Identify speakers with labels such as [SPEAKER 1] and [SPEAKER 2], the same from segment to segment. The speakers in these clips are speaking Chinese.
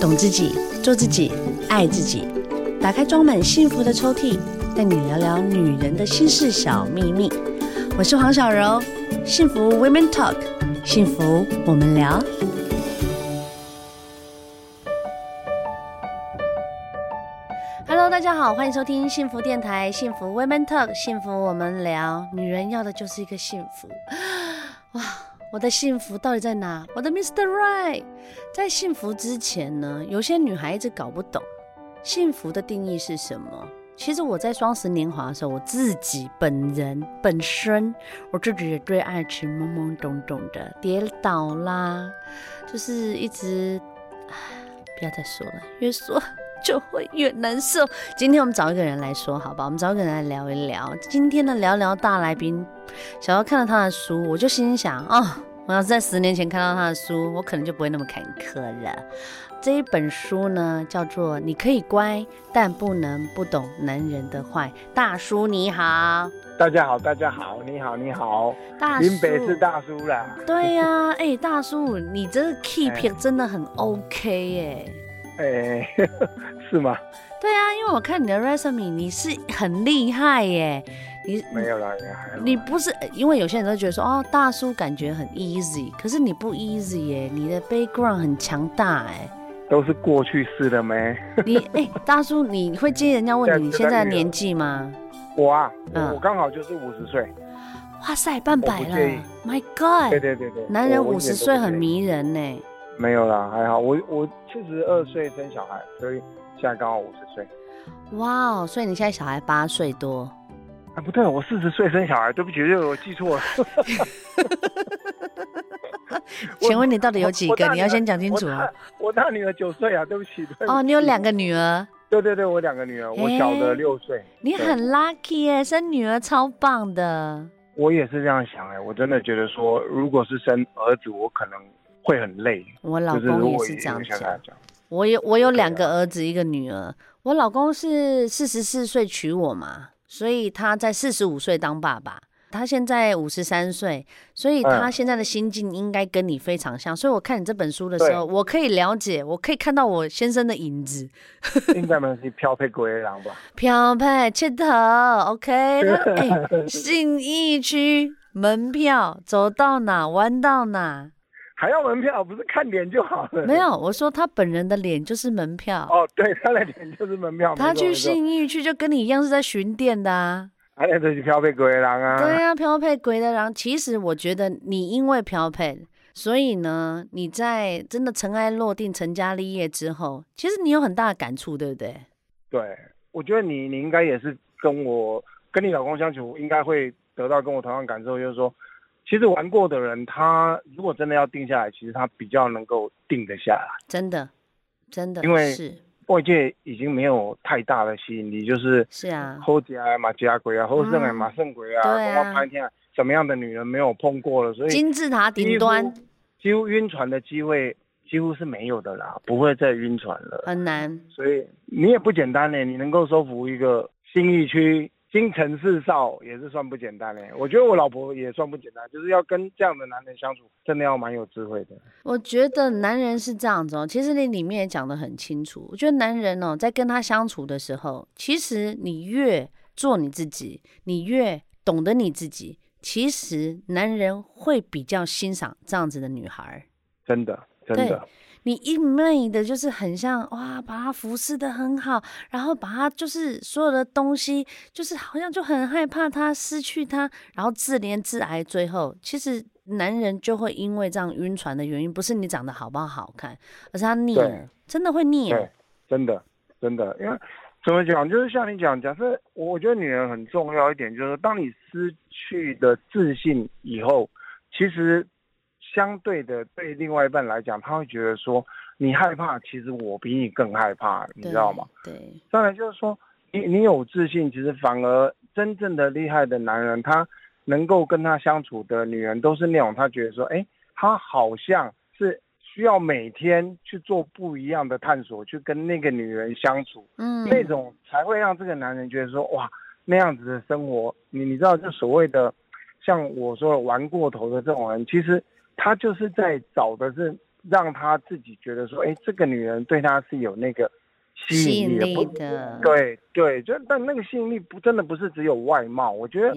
[SPEAKER 1] 懂自己，做自己，爱自己。打开装满幸福的抽屉，带你聊聊女人的心事小秘密。我是黄小柔，幸福 Women Talk，幸福我们聊。Hello，大家好，欢迎收听幸福电台，幸福 Women Talk，幸福我们聊。女人要的就是一个幸福，哇！我的幸福到底在哪？我的 Mr. Right，在幸福之前呢，有些女孩子搞不懂幸福的定义是什么。其实我在双十年华的时候，我自己本人本身，我自己也最爱吃懵懵懂懂的，跌倒啦，就是一直，唉，不要再说了，越说就会越难受。今天我们找一个人来说，好吧？我们找一个人来聊一聊。今天的聊聊大来宾。小姚看了他的书，我就心想啊、哦，我要是在十年前看到他的书，我可能就不会那么坎坷了。这一本书呢，叫做《你可以乖，但不能不懂男人的坏》。大叔你好，
[SPEAKER 2] 大家好，大家好，你好，你好，
[SPEAKER 1] 大叔，林
[SPEAKER 2] 北是大叔啦。
[SPEAKER 1] 对呀、啊，哎、欸，大叔，你这个 keep 真的很 OK 耶、
[SPEAKER 2] 欸，哎、欸，是吗？
[SPEAKER 1] 对啊，因为我看你的 resume，你是很厉害耶。你
[SPEAKER 2] 没有啦，
[SPEAKER 1] 你不是因为有些人都觉得说哦，大叔感觉很 easy，可是你不 easy 耶，你的 background 很强大哎，
[SPEAKER 2] 都是过去式的没？
[SPEAKER 1] 你 哎、欸，大叔，你会介意人家问你你现在的年纪吗？
[SPEAKER 2] 我啊，嗯、我刚好就是五十岁。
[SPEAKER 1] 哇塞，半百了，My God！
[SPEAKER 2] 对对对对，
[SPEAKER 1] 男人五十岁很迷人呢。
[SPEAKER 2] 没有啦，还好，我我七十二岁生小孩，所以现在刚好五十岁。
[SPEAKER 1] 哇哦，所以你现在小孩八岁多。
[SPEAKER 2] 啊，不对，我四十岁生小孩，对不起，我记错了。
[SPEAKER 1] 请问你到底有几个？你要先讲清楚啊。
[SPEAKER 2] 我大女儿九岁啊，对不起。
[SPEAKER 1] 哦，你有两个女儿？
[SPEAKER 2] 对对对，我两个女儿，我小的六岁。
[SPEAKER 1] 你很 lucky 耶，生女儿超棒的。
[SPEAKER 2] 我也是这样想哎，我真的觉得说，如果是生儿子，我可能会很累。
[SPEAKER 1] 我老公也是这样讲。我有我有两个儿子，一个女儿。我老公是四十四岁娶我嘛。所以他在四十五岁当爸爸，他现在五十三岁，所以他现在的心境应该跟你非常像。嗯、所以我看你这本书的时候，我可以了解，我可以看到我先生的影子。
[SPEAKER 2] 应该是漂配鬼郎吧？
[SPEAKER 1] 漂配切头，OK、欸。信义区门票走到哪玩到哪。
[SPEAKER 2] 还要门票？不是看脸就好了？
[SPEAKER 1] 没有，我说他本人的脸就是门票。
[SPEAKER 2] 哦，对，他的脸就是门票。
[SPEAKER 1] 他去信义区就跟你一样是在巡店的啊。
[SPEAKER 2] 哎，这是漂配鬼狼啊。
[SPEAKER 1] 对啊，漂配鬼的狼。其实我觉得你因为漂配，所以呢，你在真的尘埃落定、成家立业之后，其实你有很大的感触，对不对？
[SPEAKER 2] 对，我觉得你你应该也是跟我跟你老公相处，应该会得到跟我同样感受，就是说。其实玩过的人，他如果真的要定下来，其实他比较能够定得下来。
[SPEAKER 1] 真的，真的，
[SPEAKER 2] 因为外界已经没有太大的吸引力，就是是啊，后家马家鬼啊，后生啊马胜鬼啊，什么拍天什么样的女人没有碰过了，所以
[SPEAKER 1] 金字塔顶端
[SPEAKER 2] 几乎晕船的机会几乎是没有的啦，不会再晕船了，
[SPEAKER 1] 很难。
[SPEAKER 2] 所以你也不简单呢，你能够收服一个新义区。京城四少也是算不简单嘞，我觉得我老婆也算不简单，就是要跟这样的男人相处，真的要蛮有智慧的。
[SPEAKER 1] 我觉得男人是这样子哦，其实你里面也讲得很清楚。我觉得男人哦，在跟他相处的时候，其实你越做你自己，你越懂得你自己，其实男人会比较欣赏这样子的女孩。
[SPEAKER 2] 真的，真的。
[SPEAKER 1] 你一昧的，就是很像哇，把他服侍的很好，然后把他就是所有的东西，就是好像就很害怕他失去他，然后自怜自哀，最后其实男人就会因为这样晕船的原因，不是你长得好不好好看，而是他腻了，真的会腻了。
[SPEAKER 2] 真的真的，因为怎么讲，就是像你讲，假设我觉得女人很重要一点，就是当你失去的自信以后，其实。相对的，对另外一半来讲，他会觉得说你害怕，其实我比你更害怕，你知道吗？
[SPEAKER 1] 对。
[SPEAKER 2] 当然就是说，你你有自信，其实反而真正的厉害的男人，他能够跟他相处的女人，都是那种他觉得说，哎，他好像是需要每天去做不一样的探索，去跟那个女人相处，嗯，那种才会让这个男人觉得说，哇，那样子的生活，你你知道，就所谓的像我说的玩过头的这种人，其实。他就是在找的是让他自己觉得说，哎，这个女人对他是有那个吸引力的。对对，就但那个吸引力不真的不是只有外貌，我觉得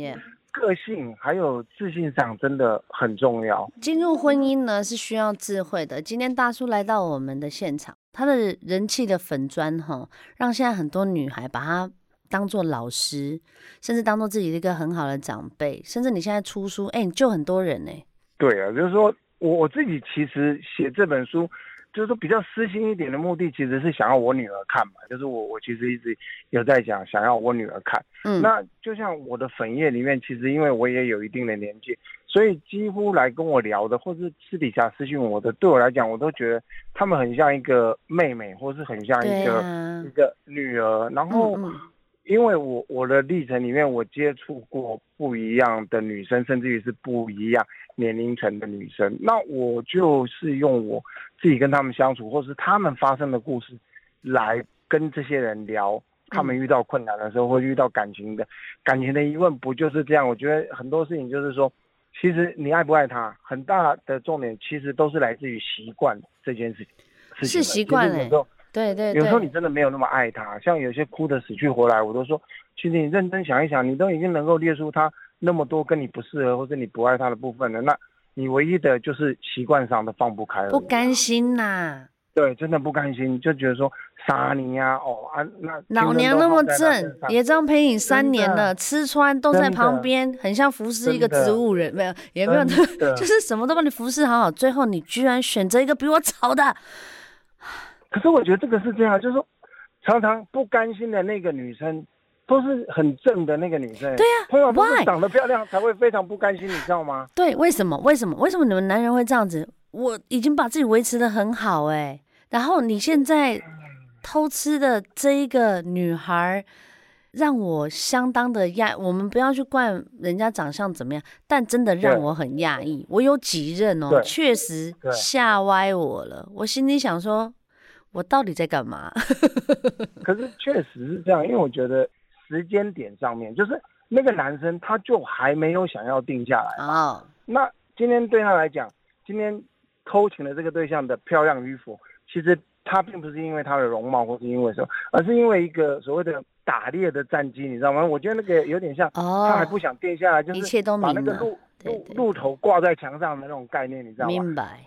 [SPEAKER 2] 个性还有自信上真的很重要。
[SPEAKER 1] 进入婚姻呢是需要智慧的。今天大叔来到我们的现场，他的人气的粉砖哈，让现在很多女孩把他当做老师，甚至当做自己的一个很好的长辈，甚至你现在出书，哎，你救很多人呢。
[SPEAKER 2] 对啊，就是说。我我自己其实写这本书，就是说比较私心一点的目的，其实是想要我女儿看嘛。就是我我其实一直有在讲，想要我女儿看。嗯，那就像我的粉页里面，其实因为我也有一定的年纪，所以几乎来跟我聊的，或是私底下私信我的，对我来讲，我都觉得他们很像一个妹妹，或是很像一个、啊、一个女儿。然后。嗯嗯因为我我的历程里面，我接触过不一样的女生，甚至于是不一样年龄层的女生。那我就是用我自己跟他们相处，或是他们发生的故事，来跟这些人聊，他们遇到困难的时候，会遇到感情的感情的疑问，不就是这样？我觉得很多事情就是说，其实你爱不爱他，很大的重点其实都是来自于习惯这件事情。
[SPEAKER 1] 是习惯哎。对，对对，
[SPEAKER 2] 有时候你真的没有那么爱他，像有些哭得死去活来，我都说，其实你认真想一想，你都已经能够列出他那么多跟你不适合或者你不爱他的部分了，那你唯一的就是习惯上的放不开了，
[SPEAKER 1] 不甘心呐、啊。
[SPEAKER 2] 对，真的不甘心，就觉得说杀你呀、啊，哦啊，那
[SPEAKER 1] 老娘那么正，也这样陪你三年了，吃穿都在旁边，很像服侍一个植物人，没有也没有，就是什么都帮你服侍好好，最后你居然选择一个比我丑的。
[SPEAKER 2] 可是我觉得这个是这样，就是说，常常不甘心的那个女生，都是很正的那个女生。
[SPEAKER 1] 对呀、啊，
[SPEAKER 2] 朋友都是长得漂亮才会非常不甘心，你知道吗？
[SPEAKER 1] 对，为什么？为什么？为什么你们男人会这样子？我已经把自己维持的很好哎、欸，然后你现在偷吃的这一个女孩，让我相当的讶。我们不要去怪人家长相怎么样，但真的让我很讶异。我有几任哦，确实吓歪我了。我心里想说。我到底在干嘛？
[SPEAKER 2] 可是确实是这样，因为我觉得时间点上面，就是那个男生他就还没有想要定下来啊。Oh. 那今天对他来讲，今天偷情的这个对象的漂亮与否，其实他并不是因为他的容貌，或是因为什么，而是因为一个所谓的打猎的战机，你知道吗？我觉得那个有点像，他还不想定下来，oh. 就是把那个鹿鹿鹿头挂在墙上的那种概念，你知道吗？明白。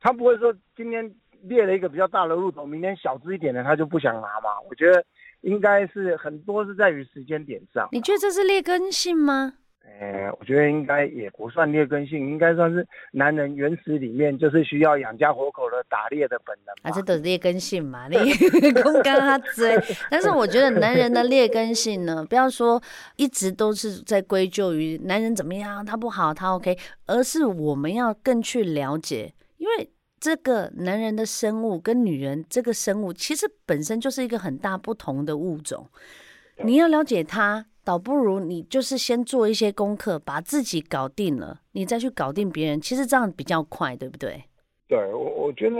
[SPEAKER 2] 他不会说今天。猎了一个比较大的鹿头，明天小只一点的他就不想拿嘛？我觉得应该是很多是在于时间点上。
[SPEAKER 1] 你觉得这是劣根性吗？
[SPEAKER 2] 哎，我觉得应该也不算劣根性，应该算是男人原始里面就是需要养家活口的打猎的本能。
[SPEAKER 1] 啊，这都是劣根性嘛？你公干他追，但是我觉得男人的劣根性呢，不要说一直都是在归咎于男人怎么样，他不好，他 OK，而是我们要更去了解，因为。这个男人的生物跟女人这个生物，其实本身就是一个很大不同的物种。你要了解他，倒不如你就是先做一些功课，把自己搞定了，你再去搞定别人。其实这样比较快，对不对？
[SPEAKER 2] 对，我我觉得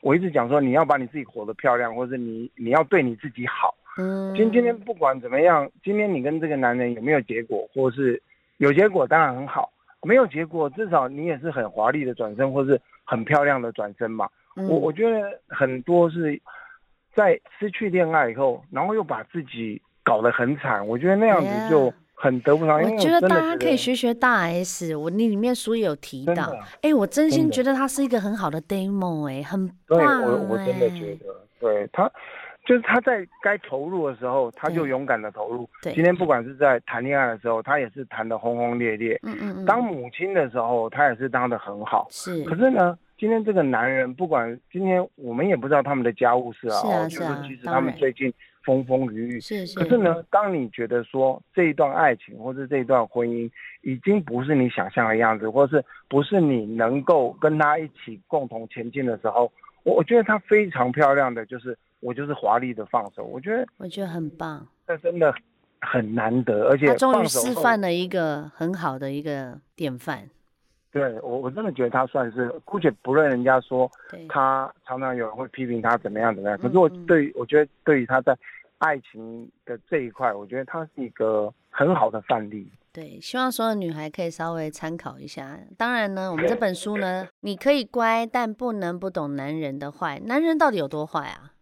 [SPEAKER 2] 我一直讲说，你要把你自己活得漂亮，或者你你要对你自己好。嗯。今今天不管怎么样，今天你跟这个男人有没有结果，或是有结果当然很好，没有结果至少你也是很华丽的转身，或是。很漂亮的转身嘛，嗯、我我觉得很多是在失去恋爱以后，然后又把自己搞得很惨，我觉得那样子就很得不偿。
[SPEAKER 1] 我觉得大家可以学学大 S，我那里面书也有提到，哎、欸，我真心觉得他是一个很好的 demo，哎，很棒。对，我我真的觉得，
[SPEAKER 2] 对他。就是他在该投入的时候，他就勇敢的投入。对，今天不管是在谈恋爱的时候，他也是谈的轰轰烈烈。嗯嗯嗯。当母亲的时候，他也是当的很好。是。可是呢，今天这个男人，不管今天我们也不知道他们的家务事啊，是啊，是啊，就是其实他们最近风风雨雨。是是。可是呢，当你觉得说这一段爱情或者这一段婚姻已经不是你想象的样子，或是不是你能够跟他一起共同前进的时候，我我觉得他非常漂亮的就是。我就是华丽的放手，我觉得
[SPEAKER 1] 我觉得很棒，
[SPEAKER 2] 这真的很难得，而且他
[SPEAKER 1] 终于示范了一个很好的一个典范。
[SPEAKER 2] 对我，我真的觉得他算是，姑且不论人家说他常常有人会批评他怎么样怎么样，可是我对于我觉得对于他在爱情的这一块，我觉得他是一个很好的范例。
[SPEAKER 1] 对，希望所有女孩可以稍微参考一下。当然呢，我们这本书呢，你可以乖，但不能不懂男人的坏。男人到底有多坏啊？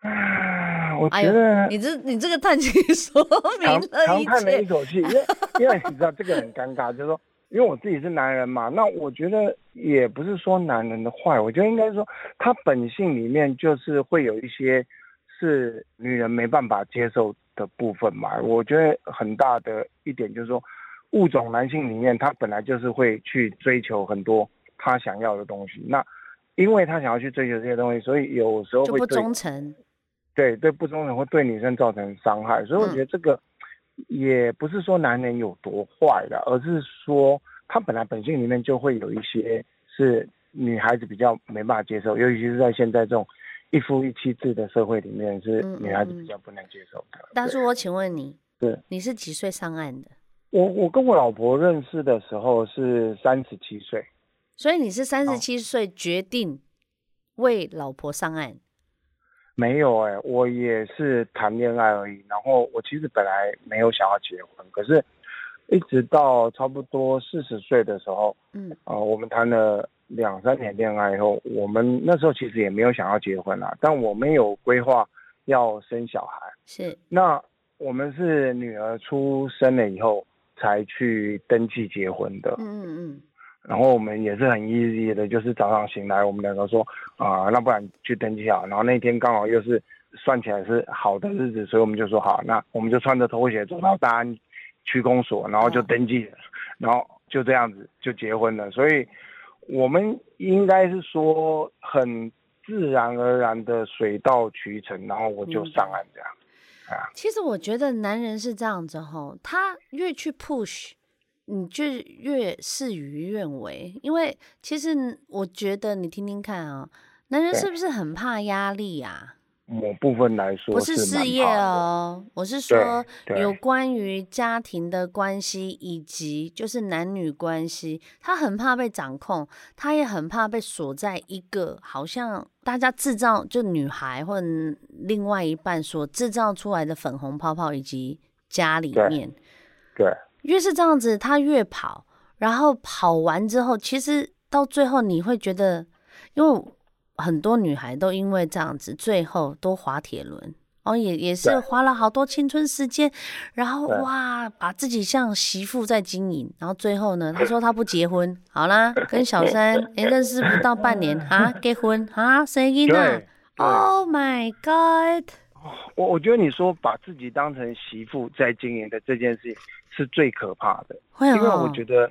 [SPEAKER 2] 啊，我觉得、哎、
[SPEAKER 1] 你这你这个叹气说 明了。
[SPEAKER 2] 长叹了一口气，因为因为你知道这个很尴尬，就是说，因为我自己是男人嘛，那我觉得也不是说男人的坏，我觉得应该说他本性里面就是会有一些是女人没办法接受的部分嘛。我觉得很大的一点就是说，物种男性里面他本来就是会去追求很多他想要的东西，那因为他想要去追求这些东西，所以有时候会
[SPEAKER 1] 不忠诚。
[SPEAKER 2] 对对，不忠诚会对女生造成伤害，所以我觉得这个也不是说男人有多坏的，而是说他本来本性里面就会有一些是女孩子比较没办法接受，尤其是在现在这种一夫一妻制的社会里面，是女孩子比较不能接受的。大
[SPEAKER 1] 叔，我请问你，
[SPEAKER 2] 对，
[SPEAKER 1] 你是几岁上岸的？
[SPEAKER 2] 我我跟我老婆认识的时候是三十七岁，
[SPEAKER 1] 所以你是三十七岁决定为老婆上岸。
[SPEAKER 2] 没有哎、欸，我也是谈恋爱而已。然后我其实本来没有想要结婚，可是一直到差不多四十岁的时候，嗯，呃，我们谈了两三年恋爱以后，我们那时候其实也没有想要结婚啦，但我们有规划要生小孩。
[SPEAKER 1] 是，
[SPEAKER 2] 那我们是女儿出生了以后才去登记结婚的。嗯嗯嗯。然后我们也是很 easy 的，就是早上醒来，我们两个说啊、呃，那不然去登记好。然后那天刚好又是算起来是好的日子，所以我们就说好，那我们就穿着拖鞋走到大安区公所，然后就登记了，然后就这样子就结婚了。所以我们应该是说很自然而然的水到渠成，然后我就上岸这样。嗯、啊，
[SPEAKER 1] 其实我觉得男人是这样子吼，他越去 push。你就越事与愿违，因为其实我觉得你听听看啊、喔，男人是不是很怕压力啊？
[SPEAKER 2] 某部分来说
[SPEAKER 1] 不是事业哦、喔，我是说有关于家庭的关系以及就是男女关系，他很怕被掌控，他也很怕被锁在一个好像大家制造就女孩或者另外一半所制造出来的粉红泡泡以及家里面，
[SPEAKER 2] 对。对
[SPEAKER 1] 越是这样子，他越跑，然后跑完之后，其实到最后你会觉得，因为很多女孩都因为这样子，最后都滑铁轮，哦，也也是花了好多青春时间，然后哇，把自己像媳妇在经营，然后最后呢，他说他不结婚，好啦，跟小三 哎认识不到半年啊，结婚啊，生囡仔，Oh my God！
[SPEAKER 2] 我我觉得你说把自己当成媳妇在经营的这件事情。是最可怕的，因为我觉得，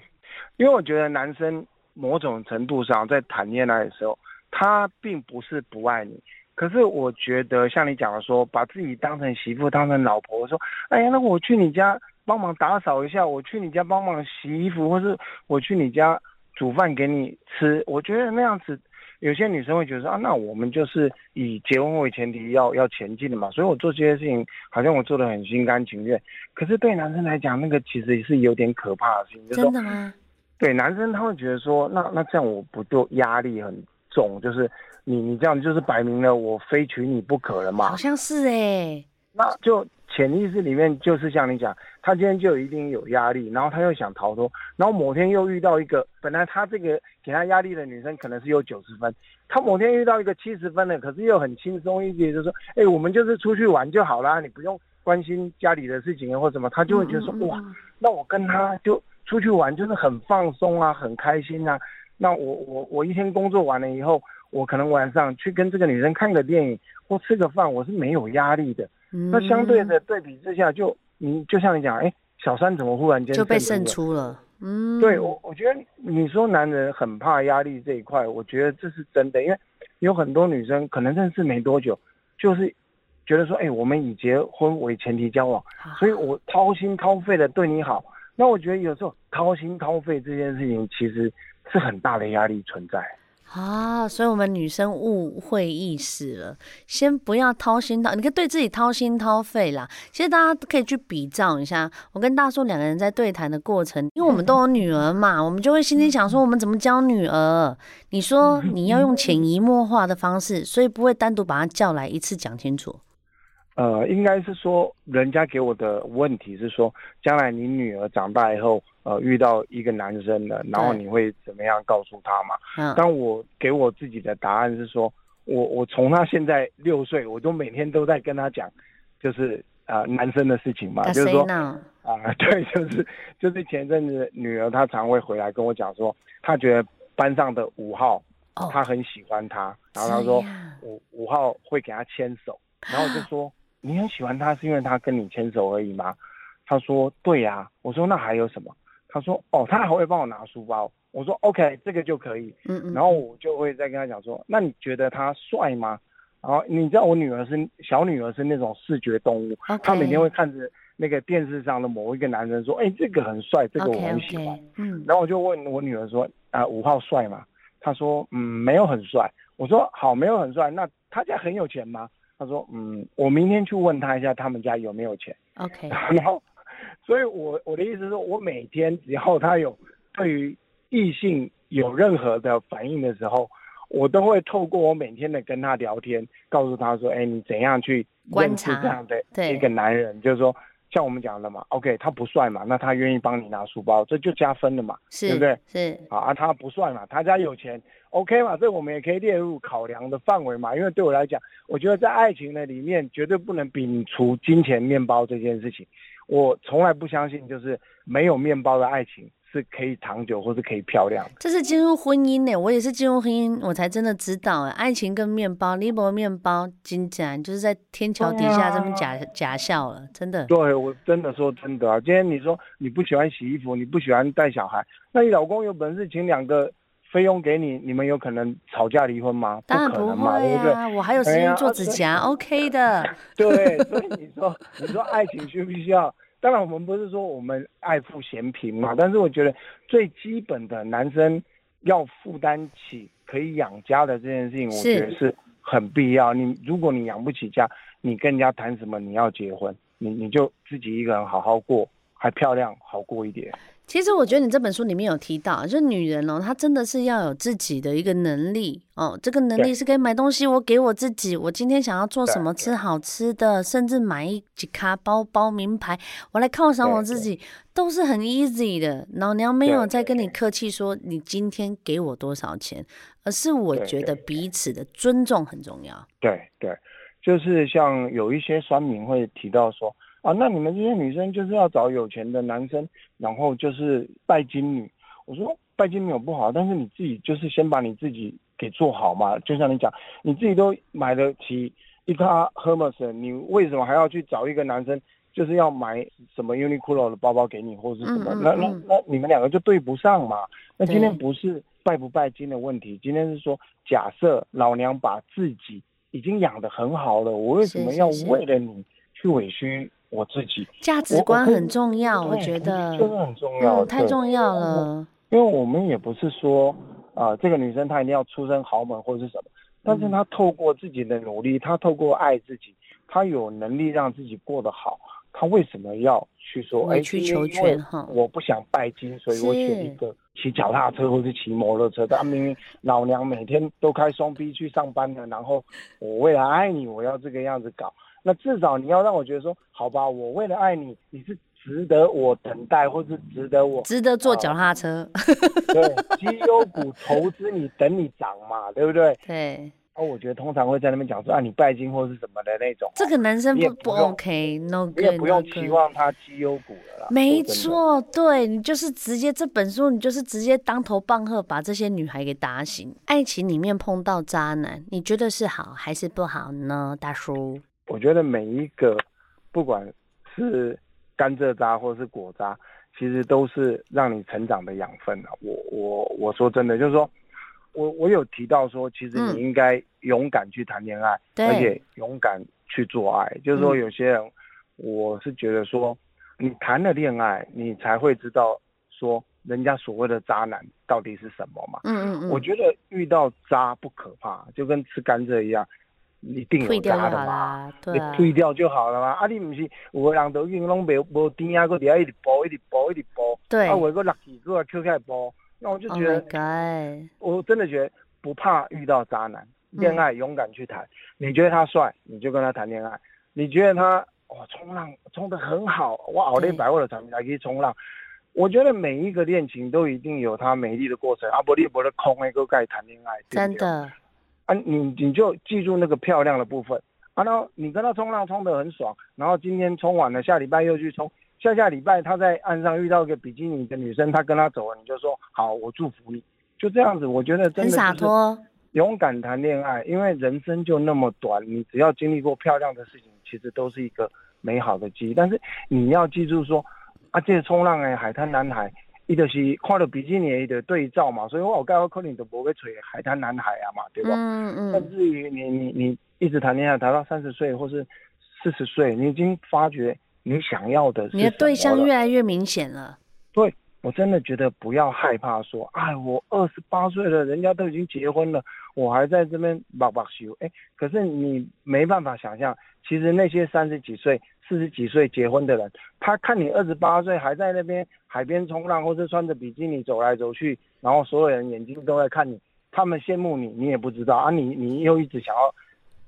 [SPEAKER 2] 因为我觉得男生某种程度上在谈恋爱的时候，他并不是不爱你，可是我觉得像你讲的说，把自己当成媳妇、当成老婆，说，哎呀，那我去你家帮忙打扫一下，我去你家帮忙洗衣服，或是我去你家煮饭给你吃，我觉得那样子。有些女生会觉得说啊，那我们就是以结婚为前提要要前进的嘛，所以我做这些事情好像我做的很心甘情愿。可是对男生来讲，那个其实是有点可怕的事情。就是、
[SPEAKER 1] 真的吗？
[SPEAKER 2] 对男生他会觉得说，那那这样我不就压力很重？就是你你这样就是摆明了我非娶你不可了嘛？
[SPEAKER 1] 好像是哎、欸，
[SPEAKER 2] 那就。潜意识里面就是像你讲，他今天就一定有压力，然后他又想逃脱，然后某天又遇到一个本来他这个给他压力的女生可能是有九十分，他某天遇到一个七十分的，可是又很轻松一点，就说，哎，我们就是出去玩就好啦，你不用关心家里的事情或什么，他就会觉得说，哇，那我跟他就出去玩就是很放松啊，很开心啊，那我我我一天工作完了以后，我可能晚上去跟这个女生看个电影或吃个饭，我是没有压力的。嗯、那相对的对比之下就，就你就像你讲，哎、欸，小三怎么忽然间
[SPEAKER 1] 就被胜出了？嗯，
[SPEAKER 2] 对我，我觉得你说男人很怕压力这一块，我觉得这是真的，因为有很多女生可能认识没多久，就是觉得说，哎、欸，我们以结婚为前提交往，啊、所以我掏心掏肺的对你好。那我觉得有时候掏心掏肺这件事情，其实是很大的压力存在。
[SPEAKER 1] 啊，所以我们女生误会意识了。先不要掏心掏，你可以对自己掏心掏肺啦。其实大家可以去比照一下，我跟大叔两个人在对谈的过程，因为我们都有女儿嘛，我们就会心里想说，我们怎么教女儿？你说你要用潜移默化的方式，所以不会单独把她叫来一次讲清楚。
[SPEAKER 2] 呃，应该是说，人家给我的问题是说，将来你女儿长大以后，呃，遇到一个男生了，然后你会怎么样告诉他嘛？嗯。但我给我自己的答案是说，我我从他现在六岁，我都每天都在跟他讲，就是啊、呃，男生的事情嘛，就是说啊、呃，对，就是就是前阵子女儿她常会回来跟我讲说，她觉得班上的五号，她很喜欢他，然后她说五五号会给她牵手，然后我就说。你很喜欢他是因为他跟你牵手而已吗？他说对呀、啊。我说那还有什么？他说哦，他还会帮我拿书包。我说 OK，这个就可以。嗯嗯。然后我就会再跟他讲说，那你觉得他帅吗？然后你知道我女儿是小女儿是那种视觉动物.她每天会看着那个电视上的某一个男生说，哎，这个很帅，这个我很喜欢。嗯。然后我就问我女儿说，啊、呃，五号帅吗？她说嗯，没有很帅。我说好，没有很帅。那他家很有钱吗？他说：“嗯，我明天去问他一下，他们家有没有钱。”OK。然后，所以我我的意思是说，我每天只要他有对于异性有任何的反应的时候，我都会透过我每天的跟他聊天，告诉他说：“哎，你怎样去认识这样的一个男人？就是说。”像我们讲的嘛，OK，他不帅嘛，那他愿意帮你拿书包，这就加分了嘛，对不对？是。好啊，他不帅嘛，他家有钱，OK 嘛，这我们也可以列入考量的范围嘛。因为对我来讲，我觉得在爱情的里面，绝对不能摒除金钱面包这件事情。我从来不相信，就是没有面包的爱情。是可以长久，或是可以漂亮。
[SPEAKER 1] 这是进入婚姻呢，我也是进入婚姻，我才真的知道，爱情跟面包，你没面包，金盏就是在天桥底下这么假、啊、假笑了，真的。
[SPEAKER 2] 对，我真的说真的啊，今天你说你不喜欢洗衣服，你不喜欢带小孩，那你老公有本事请两个费用给你，你们有可能吵架离婚吗？
[SPEAKER 1] 当然不会啊，对不对？我还有时间做指甲、哎、，OK 的。
[SPEAKER 2] 对，所以你说，你说爱情需不需要？当然，我们不是说我们爱富嫌贫嘛，但是我觉得最基本的男生要负担起可以养家的这件事情，我觉得是很必要。你如果你养不起家，你跟人家谈什么你要结婚？你你就自己一个人好好过，还漂亮，好过一点。
[SPEAKER 1] 其实我觉得你这本书里面有提到，就女人哦，她真的是要有自己的一个能力哦。这个能力是可以买东西，我给我自己，我今天想要做什么吃好吃的，甚至买一几卡包包名牌，我来犒赏我自己，都是很 easy 的。老娘没有在跟你客气说你今天给我多少钱，而是我觉得彼此的尊重很重要。
[SPEAKER 2] 对对，就是像有一些酸民会提到说。啊，那你们这些女生就是要找有钱的男生，然后就是拜金女。我说拜金女有不好，但是你自己就是先把你自己给做好嘛。就像你讲，你自己都买得起一卡 Hermes，你为什么还要去找一个男生，就是要买什么 Uniqlo 的包包给你，或者是什么？嗯嗯嗯，那那那你们两个就对不上嘛。那今天不是拜不拜金的问题，今天是说，假设老娘把自己已经养得很好了，我为什么要为了你去委屈？我自己
[SPEAKER 1] 价值观很重要，我，我觉得
[SPEAKER 2] 真的很重要，嗯，太重要
[SPEAKER 1] 了。
[SPEAKER 2] 因为我们也不是说啊，呃，这个女生她一定要出身豪门或者是什么，但是她透过自己的努力，她透过爱自己，她有能力让自己过得好，她为什么要去说委曲求全哈？我不想拜金，所以我选一个骑脚踏车或是骑摩托车。但明明 老娘每天都开双 B 去上班的，然后我为了爱你，我要这个样子搞。那至少你要让我觉得说，好吧，我为了爱你，你是值得我等待，或是值得我
[SPEAKER 1] 值得坐脚踏车。
[SPEAKER 2] 对，绩优股投资你等你涨嘛，对不对？
[SPEAKER 1] 对。
[SPEAKER 2] 哦，我觉得通常会在那边讲说啊，你拜金或是什么的那种。
[SPEAKER 1] 这个男生不不 OK，No good，
[SPEAKER 2] 也不用期望他绩优股了啦。
[SPEAKER 1] 没错，对你就是直接这本书，你就是直接当头棒喝，把这些女孩给打醒。爱情里面碰到渣男，你觉得是好还是不好呢，大叔？
[SPEAKER 2] 我觉得每一个，不管是甘蔗渣或是果渣，其实都是让你成长的养分啊。我我我说真的，就是说，我我有提到说，其实你应该勇敢去谈恋爱，嗯，而且勇敢去做爱。就是说，有些人，我是觉得说，你谈了恋爱，你才会知道说，人家所谓的渣男到底是什么嘛。嗯嗯嗯。我觉得遇到渣不可怕，就跟吃甘蔗一样。一定有渣的嘛？对啊，你退掉就好了嘛。啊，你不是有个人都已经拢没无甜啊，个底下一直播，一直播，一直播。对。啊，我一个垃圾个 Q 开播，那我就觉得，oh、我真的觉得不怕遇到渣男，恋爱勇敢去谈，嗯。你觉得他帅，你就跟他谈恋爱。你觉得他哇冲浪冲的很好，哇好厉害，我的产品还可以冲浪。我觉得每一个恋情都一定有它美丽的过程，啊，不利波的空那个盖谈恋爱，
[SPEAKER 1] 真的
[SPEAKER 2] 啊，你你就记住那个漂亮的部分，然后你跟他冲浪冲得很爽，然后今天冲完了，下礼拜又去冲，下下礼拜他在岸上遇到一个比基尼的女生，他跟她走了，你就说好，我祝福你，就这样子，我觉得真的
[SPEAKER 1] 很洒脱，
[SPEAKER 2] 勇敢谈恋爱，因为人生就那么短，你只要经历过漂亮的事情，其实都是一个美好的记忆，但是你要记住说。啊，这个冲浪诶，海滩男孩，伊就是看到比基尼的对照嘛，所以我有盖我可能就无去找海滩男孩啊嘛，对吧？嗯嗯。甚至于你你你一直谈恋爱谈到三十岁或是四十岁，你已经发觉你想要的是，
[SPEAKER 1] 你的对象越来越明显了。
[SPEAKER 2] 对，我真的觉得不要害怕说，哎，我二十八岁了，人家都已经结婚了，我还在这边把把修，哎，可是你没办法想象，其实那些三十几岁。四十几岁结婚的人，他看你二十八岁还在那边海边冲浪，或者穿着比基尼走来走去，然后所有人眼睛都在看你，他们羡慕你，你也不知道啊，你你又一直想要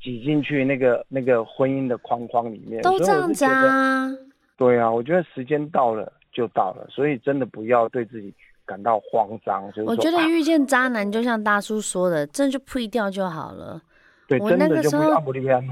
[SPEAKER 2] 挤进去那个那个婚姻的框框里面，
[SPEAKER 1] 都这样子啊？
[SPEAKER 2] 对啊，我觉得时间到了就到了，所以真的不要对自己感到慌张。就是、
[SPEAKER 1] 我觉得遇见渣男，就像大叔说的，这就退掉就好了。我那个时候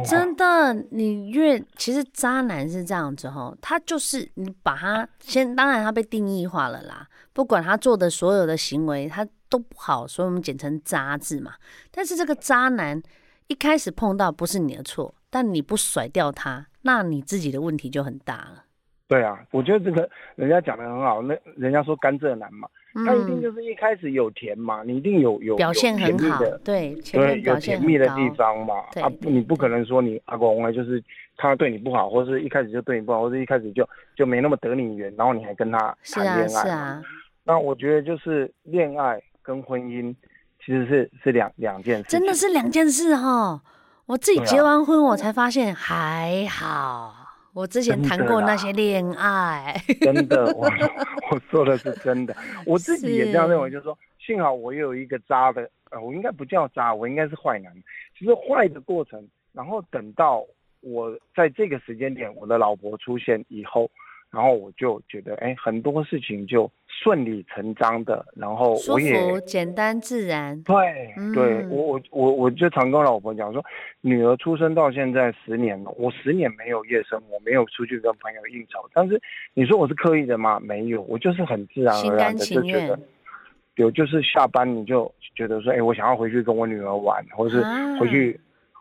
[SPEAKER 1] 真的，你越其实渣男是这样子吼，他就是你把他先，当然他被定义化了啦，不管他做的所有的行为，他都不好，所以我们简称渣字嘛。但是这个渣男一开始碰到不是你的错，但你不甩掉他，那你自己的问题就很大了。
[SPEAKER 2] 对啊，我觉得这个人家讲的很好，那人家说甘蔗男嘛。他一定就是一开始有甜嘛，你一定有有
[SPEAKER 1] 表现很好，对
[SPEAKER 2] 对，有甜蜜的地方嘛。啊，你不可能说你阿公呢，就是他对你不好，或是一开始就对你不好，或者一开始就就没那么得你缘，然后你还跟他谈恋爱。是啊，是啊。那我觉得就是恋爱跟婚姻其实是是两两件事，
[SPEAKER 1] 真的是两件事哈。我自己结完婚，我才发现还好。我之前谈过那些恋爱，
[SPEAKER 2] 真的，我我说的是真的，我自己也这样认为，就是说，幸好我有一个渣的，呃，我应该不叫渣，我应该是坏男。就是坏的过程，然后等到我在这个时间点，我的老婆出现以后。然后我就觉得，哎，很多事情就顺理成章的，然后我也
[SPEAKER 1] 简单、自然。
[SPEAKER 2] 对，嗯、对我我我我就常跟老婆讲说，女儿出生到现在十年了，我十年没有夜生活，没有出去跟朋友应酬。但是你说我是刻意的吗？没有，我就是很自然而然的就觉得，有就是下班你就觉得说，哎，我想要回去跟我女儿玩，或者是回去。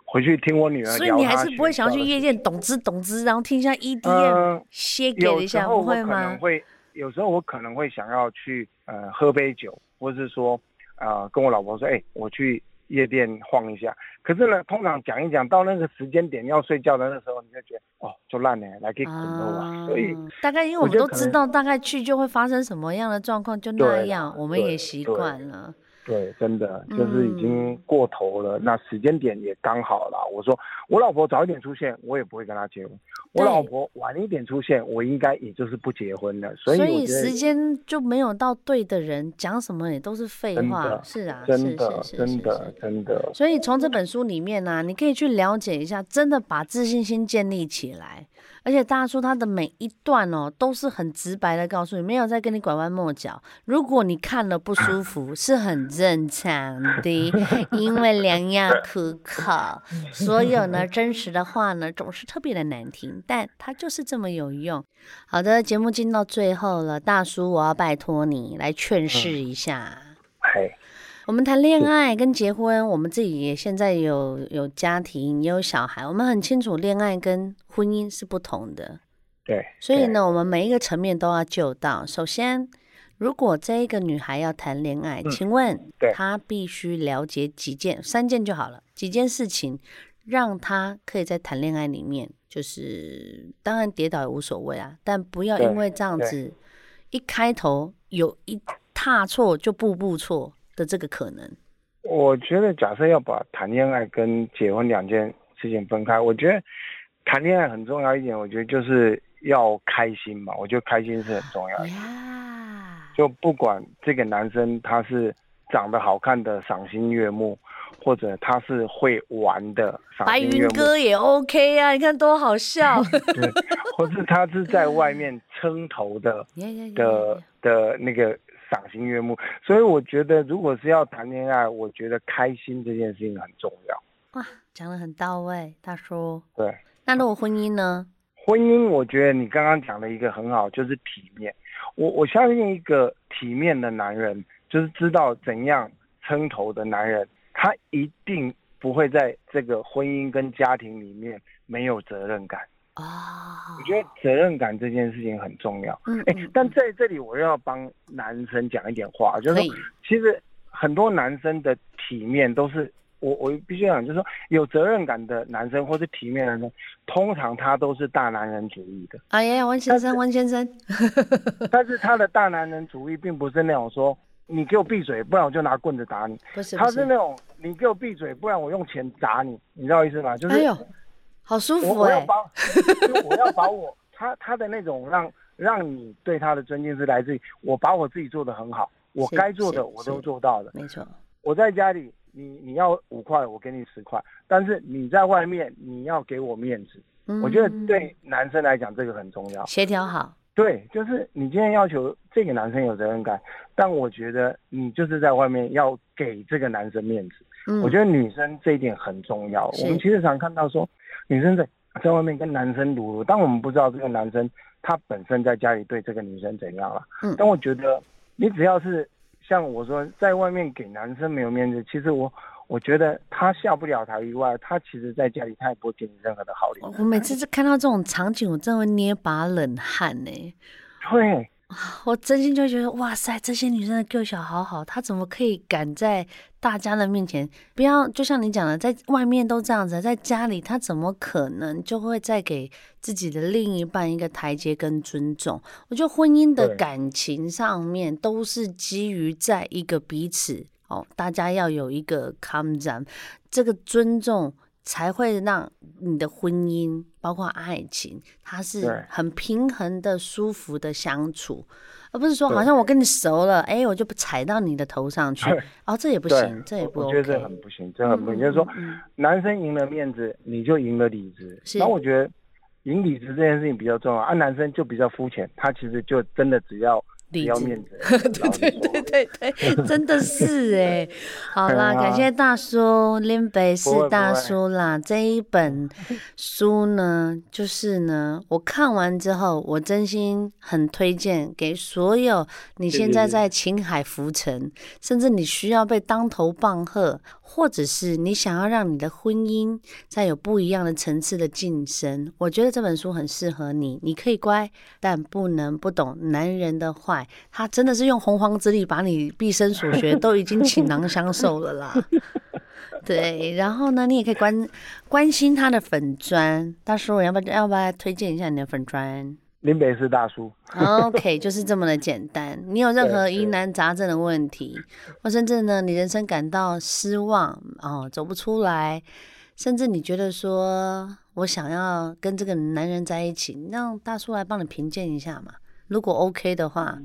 [SPEAKER 2] 啊回去听我女儿，
[SPEAKER 1] 所以你还是不会想要去夜店，懂之懂之，然后听一下 EDM，歇给一下，不会吗？
[SPEAKER 2] 会，有时候我可能会想要去呃喝杯酒，或者是说呃跟我老婆说，哎、欸，我去夜店晃一下。可是呢，通常讲一讲到那个时间点要睡觉的那时候，你就觉得哦，就烂了，来给滚了吧。所以
[SPEAKER 1] 大概因为我们都知道，大概去就会发生什么样的状况，就那样，我们也习惯了。
[SPEAKER 2] 对，真的就是已经过头了。嗯、那时间点也刚好了。我说我老婆早一点出现，我也不会跟她结婚；我老婆晚一点出现，我应该也就是不结婚了。所以，所以
[SPEAKER 1] 时间就没有到对的人，讲什么也都是废话。是啊，
[SPEAKER 2] 真的，真的，真的。
[SPEAKER 1] 所以从这本书里面呢、啊，你可以去了解一下，真的把自信心建立起来。而且大叔他的每一段哦，都是很直白的告诉你，没有在跟你拐弯抹角。如果你看了不舒服，是很正常的，因为良药苦口。所有呢真实的话呢，总是特别的难听，但它就是这么有用。好的，节目进到最后了，大叔，我要拜托你来劝世一下。
[SPEAKER 2] 嘿。
[SPEAKER 1] 我们谈恋爱跟结婚，我们自己也现在有有家庭，也有小孩，我们很清楚恋爱跟婚姻是不同的。
[SPEAKER 2] 对，
[SPEAKER 1] 所以呢，我们每一个层面都要救到。首先，如果这一个女孩要谈恋爱，嗯、请问她必须了解几件，三件就好了，几件事情，让她可以在谈恋爱里面，就是当然跌倒也无所谓啊，但不要因为这样子一开头有一踏错就步步错。的这个可能，
[SPEAKER 2] 我觉得假设要把谈恋爱跟结婚两件事情分开，我觉得谈恋爱很重要一点，我觉得就是要开心嘛。我觉得开心是很重要的。就不管这个男生他是长得好看的赏心悦目，或者他是会玩的，
[SPEAKER 1] 白云哥也 OK 啊，你看多好笑。
[SPEAKER 2] 对，或是他是在外面撑头的 的的那个赏心悦目。所以我觉得，如果是要谈恋爱，我觉得开心这件事情很重要。
[SPEAKER 1] 哇，讲的很到位，大叔。
[SPEAKER 2] 对，
[SPEAKER 1] 那如果婚姻呢？
[SPEAKER 2] 婚姻，我觉得你刚刚讲的一个很好，就是体面。我我相信一个体面的男人，就是知道怎样撑头的男人。他一定不会在这个婚姻跟家庭里面没有责任感啊！我觉得责任感这件事情很重要。嗯，哎，但在这里我又要帮男生讲一点话，就是说，其实很多男生的体面都是我我必须讲，就是说有责任感的男生或是体面的男生，通常他都是大男人主义的。
[SPEAKER 1] 哎呀，温先生，温先生，
[SPEAKER 2] 但是他的大男人主义并不是那种说。你给我闭嘴，不然我就拿棍子打你。
[SPEAKER 1] 不是，
[SPEAKER 2] 他是那种你给我闭嘴，不然我用钱砸你，你知道意思吗？就是，哎呦，
[SPEAKER 1] 好舒服
[SPEAKER 2] 哎！我要把，我要把我他他的那种让让你对他的尊敬是来自于我把我自己做的很好，我该做的我都做到了。
[SPEAKER 1] 没错，
[SPEAKER 2] 我在家里，你你要五块，我给你十块，但是你在外面你要给我面子。嗯，我觉得对男生来讲这个很重要，
[SPEAKER 1] 协调好。
[SPEAKER 2] 对，就是你今天要求这个男生有责任感，但我觉得你就是在外面要给这个男生面子。嗯，我觉得女生这一点很重要。我们其实常看到说，女生在在外面跟男生撸撸，但我们不知道这个男生他本身在家里对这个女生怎样了。嗯，但我觉得你只要是像我说，在外面给男生没有面子，其实我。我觉得他下不了台以外，他其实在家里他也不会给你任何的好脸。
[SPEAKER 1] 我每次看到这种场景，我真的会捏把冷汗呢。
[SPEAKER 2] 对，
[SPEAKER 1] 我真心就觉得，哇塞，这些女生的个小好好，她怎么可以敢在大家的面前，不要就像你讲的，在外面都这样子，在家里她怎么可能就会再给自己的另一半一个台阶跟尊重？我觉得婚姻的感情上面都是基于在一个彼此。哦，大家要有一个 come down，这个尊重才会让你的婚姻，包括爱情，它是很平衡的、舒服的相处，而不是说好像我跟你熟了，哎，我就不踩到你的头上去，哦，这也不行，这也不 OK，
[SPEAKER 2] 我觉得这很不行，这很不行。嗯、就是说，嗯、男生赢了面子，你就赢了理智。那我觉得赢理智这件事情比较重要，啊，男生就比较肤浅，他其实就真的只要。要面子，
[SPEAKER 1] 对对对对对，真的是哎。好啦，感谢大叔林北是大叔啦。这一本书呢，就是呢，我看完之后，我真心很推荐给所有你现在在情海浮沉，甚至你需要被当头棒喝，或者是你想要让你的婚姻再有不一样的层次的晋升。我觉得这本书很适合你。你可以乖，但不能不懂男人的话。他真的是用洪荒之力把你毕生所学都已经倾囊相授了啦。对，然后呢，你也可以关关心他的粉砖。大叔，要不要要不要推荐一下你的粉砖？
[SPEAKER 2] 林北是大叔。
[SPEAKER 1] OK，就是这么的简单。你有任何疑难杂症的问题，或甚至呢，你人生感到失望哦，走不出来，甚至你觉得说我想要跟这个男人在一起，让大叔来帮你评鉴一下嘛。如果 OK 的话。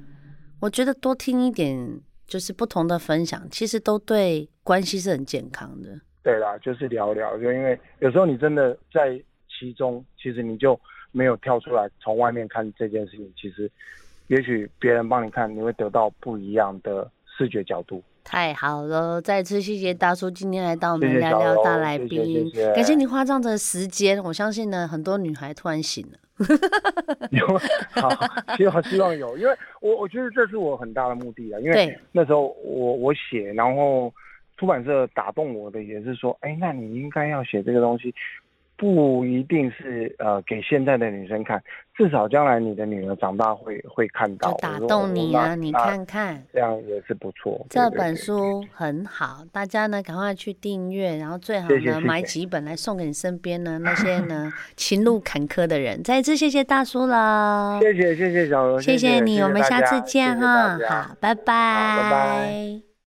[SPEAKER 1] 我觉得多听一点，就是不同的分享，其实都对关系是很健康的。
[SPEAKER 2] 对啦，就是聊聊，就因为有时候你真的在其中，其实你就没有跳出来从外面看这件事情。其实，也许别人帮你看，你会得到不一样的视觉角度。
[SPEAKER 1] 太好了，再次谢谢大叔今天来到我们聊聊大来宾，感谢你花这样的时间。我相信呢，很多女孩突然醒了。
[SPEAKER 2] 有，好，希望希望有，因为我我觉得这是我很大的目的啊，因为那时候我我写，然后出版社打动我的也是说，哎，那你应该要写这个东西。不一定是呃给现在的女生看，至少将来你的女儿长大会会看到，
[SPEAKER 1] 打动你啊！你看看，
[SPEAKER 2] 这样也是不错。
[SPEAKER 1] 这本书很好，大家呢赶快去订阅，然后最好呢买几本来送给你身边呢那些呢 情路坎坷的人。再一次谢谢大叔了，
[SPEAKER 2] 谢谢谢谢小罗，
[SPEAKER 1] 谢谢你，我们下次见哈，好，拜拜，拜拜。